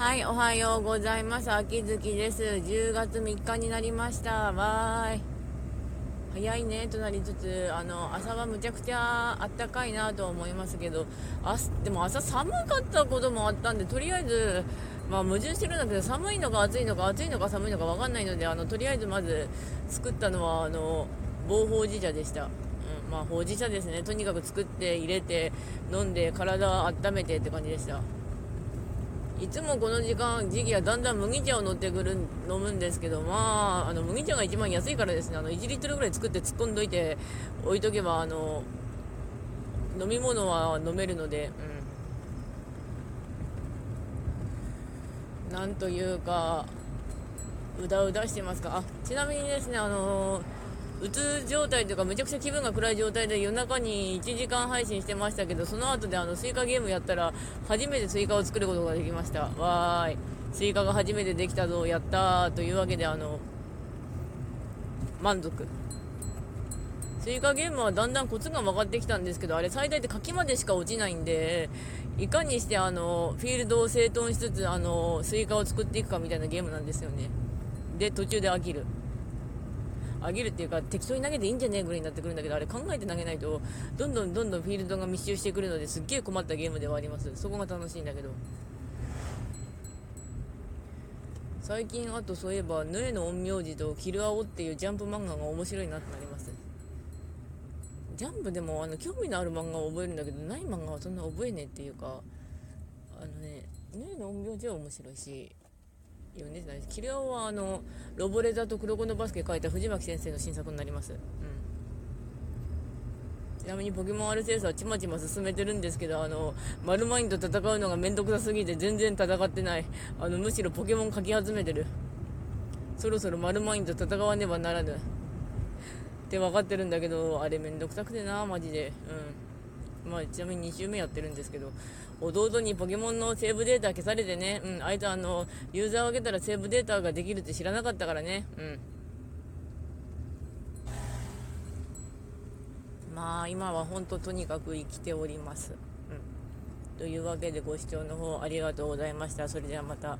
はい、おはようございます。秋月です。10月3日になりました。わーい。早いねとなりつつ、あの、朝はむちゃくちゃあったかいなと思いますけど、あでも朝寒かったこともあったんで、とりあえず、まあ矛盾してるんだけど、寒いのか暑いのか暑いのか寒いのかわかんないので、あの、とりあえずまず作ったのは、あの、防法寺茶でした。うん、まあ、ほうじ茶ですね。とにかく作って入れて飲んで体温めてって感じでした。いつもこの時間、時期はだんだん麦茶を乗ってくる、飲むんですけど、まあ、あの、麦茶が一番安いからですね、あの、1リットルぐらい作って突っ込んどいて、置いとけば、あの、飲み物は飲めるので、うん。なんというか、うだうだしてますか。あ、ちなみにですね、あのーうつ状態というかめちゃくちゃ気分が暗い状態で夜中に1時間配信してましたけどその後であのスイカゲームやったら初めてスイカを作ることができました。わーい。スイカが初めてできたぞやったというわけであの満足。スイカゲームはだんだんコツが分かってきたんですけどあれ最大で柿までしか落ちないんでいかにしてあのフィールドを整頓しつつあのスイカを作っていくかみたいなゲームなんですよね。で途中で飽きる。上げるっていうか適当に投げていいんじゃねえぐらいになってくるんだけどあれ考えて投げないとどんどんどんどんフィールドが密集してくるのですっげえ困ったゲームではあります。そこが楽しいんだけど。最近あとそういえば「ヌエの陰陽師」と「キルアオ」っていうジャンプ漫画が面白いなってなります。ジャンプでもあの興味のある漫画を覚えるんだけどない漫画はそんな覚えねえっていうかあのね「ヌエの陰陽師」は面白いし読んでないですキルアはあのロボレザと黒子のバスケ書いた藤巻先生の新作になります、うん、ちなみにポケモンアルセウスはちまちま進めてるんですけどあのマルマインと戦うのがめんどくさすぎて全然戦ってない。あのむしろポケモン書き始めてる。そろそろマルマインと戦わねばならぬ。って分かってるんだけどあれめんどくさくてなマジで。うん。まあ、ちなみに2週目やってるんですけど、弟にポケモンのセーブデータ消されてね、うん、あいつあの、ユーザーを上げたらセーブデータができるって知らなかったからね、うん。まあ、今は本当とにかく生きております。うん。というわけでご視聴の方ありがとうございました。それではまた。